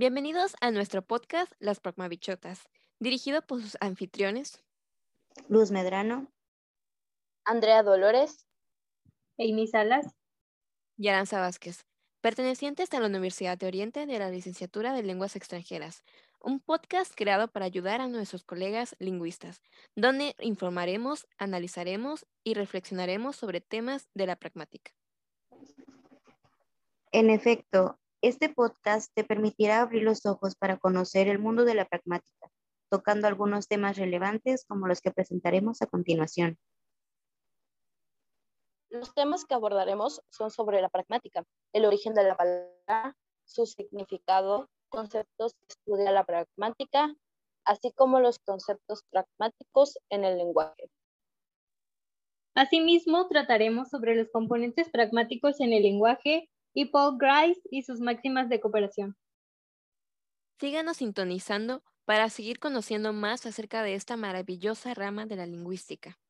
Bienvenidos a nuestro podcast Las Pragmabichotas, dirigido por sus anfitriones. Luz Medrano, Andrea Dolores, Amy Salas. Y Aranza Vázquez, pertenecientes a la Universidad de Oriente de la Licenciatura de Lenguas Extranjeras, un podcast creado para ayudar a nuestros colegas lingüistas, donde informaremos, analizaremos y reflexionaremos sobre temas de la pragmática. En efecto, este podcast te permitirá abrir los ojos para conocer el mundo de la pragmática, tocando algunos temas relevantes como los que presentaremos a continuación. Los temas que abordaremos son sobre la pragmática, el origen de la palabra, su significado, conceptos que estudia la pragmática, así como los conceptos pragmáticos en el lenguaje. Asimismo, trataremos sobre los componentes pragmáticos en el lenguaje y Paul Grice y sus máximas de cooperación. Síganos sintonizando para seguir conociendo más acerca de esta maravillosa rama de la lingüística.